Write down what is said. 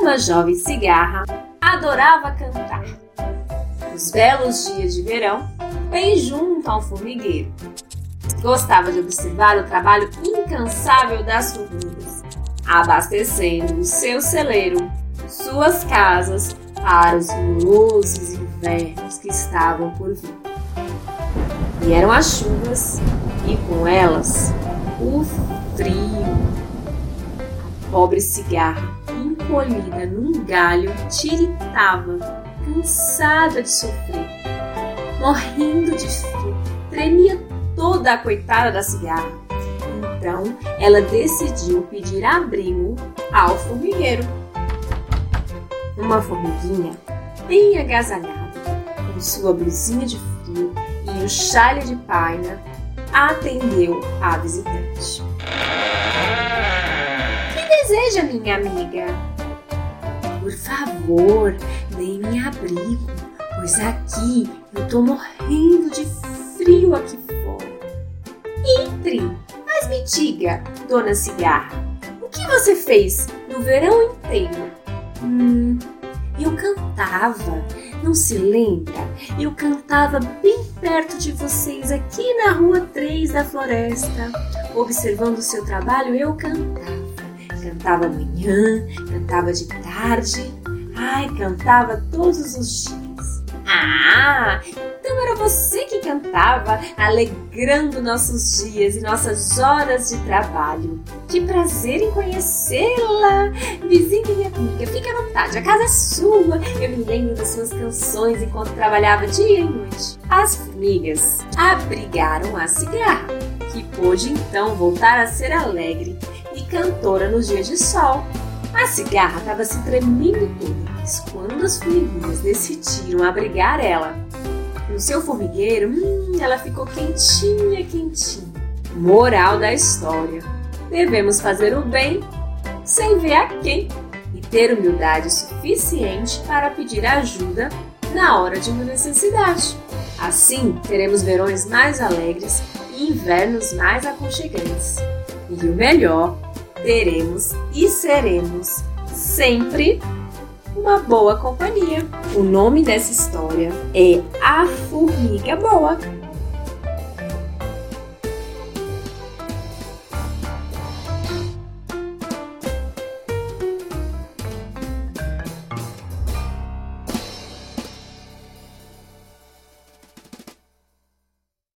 Uma jovem cigarra adorava cantar. Nos belos dias de verão, bem junto ao formigueiro. Gostava de observar o trabalho incansável das formigas, abastecendo o seu celeiro, suas casas para os rigorosos invernos que estavam por vir. E eram as chuvas e com elas o frio. Pobre cigarra, encolhida num galho, tiritava, cansada de sofrer, morrendo de frio, tremia toda a coitada da cigarra. Então ela decidiu pedir abrigo ao formigueiro. Uma formiguinha bem agasalhada, com sua blusinha de frio e o chale de paina, atendeu a visitante. Deseja, minha amiga? Por favor, dê-me abrigo, pois aqui eu tô morrendo de frio aqui entre, mas me diga, dona Cigarra, o que você fez no verão inteiro? Hum, eu cantava, não se lembra? Eu cantava bem perto de vocês, aqui na rua 3 da floresta. Observando o seu trabalho, eu cantava. Cantava manhã, cantava de tarde, ai, cantava todos os dias. Ah, então era você que cantava, alegrando nossos dias e nossas horas de trabalho. Que prazer em conhecê-la! Vizinha e amiga, fique à vontade, a casa é sua. Eu me lembro das suas canções enquanto trabalhava dia e noite. As formigas abrigaram a cigarra, que pôde então voltar a ser alegre cantora nos dias de sol. A cigarra estava se tremendo toda, mas quando as formiguinhas decidiram abrigar ela no seu formigueiro, hum, ela ficou quentinha, quentinha. Moral da história: devemos fazer o bem sem ver a quem e ter humildade suficiente para pedir ajuda na hora de uma necessidade. Assim, teremos verões mais alegres e invernos mais aconchegantes. E o melhor, teremos e seremos sempre uma boa companhia. O nome dessa história é A Formiga Boa.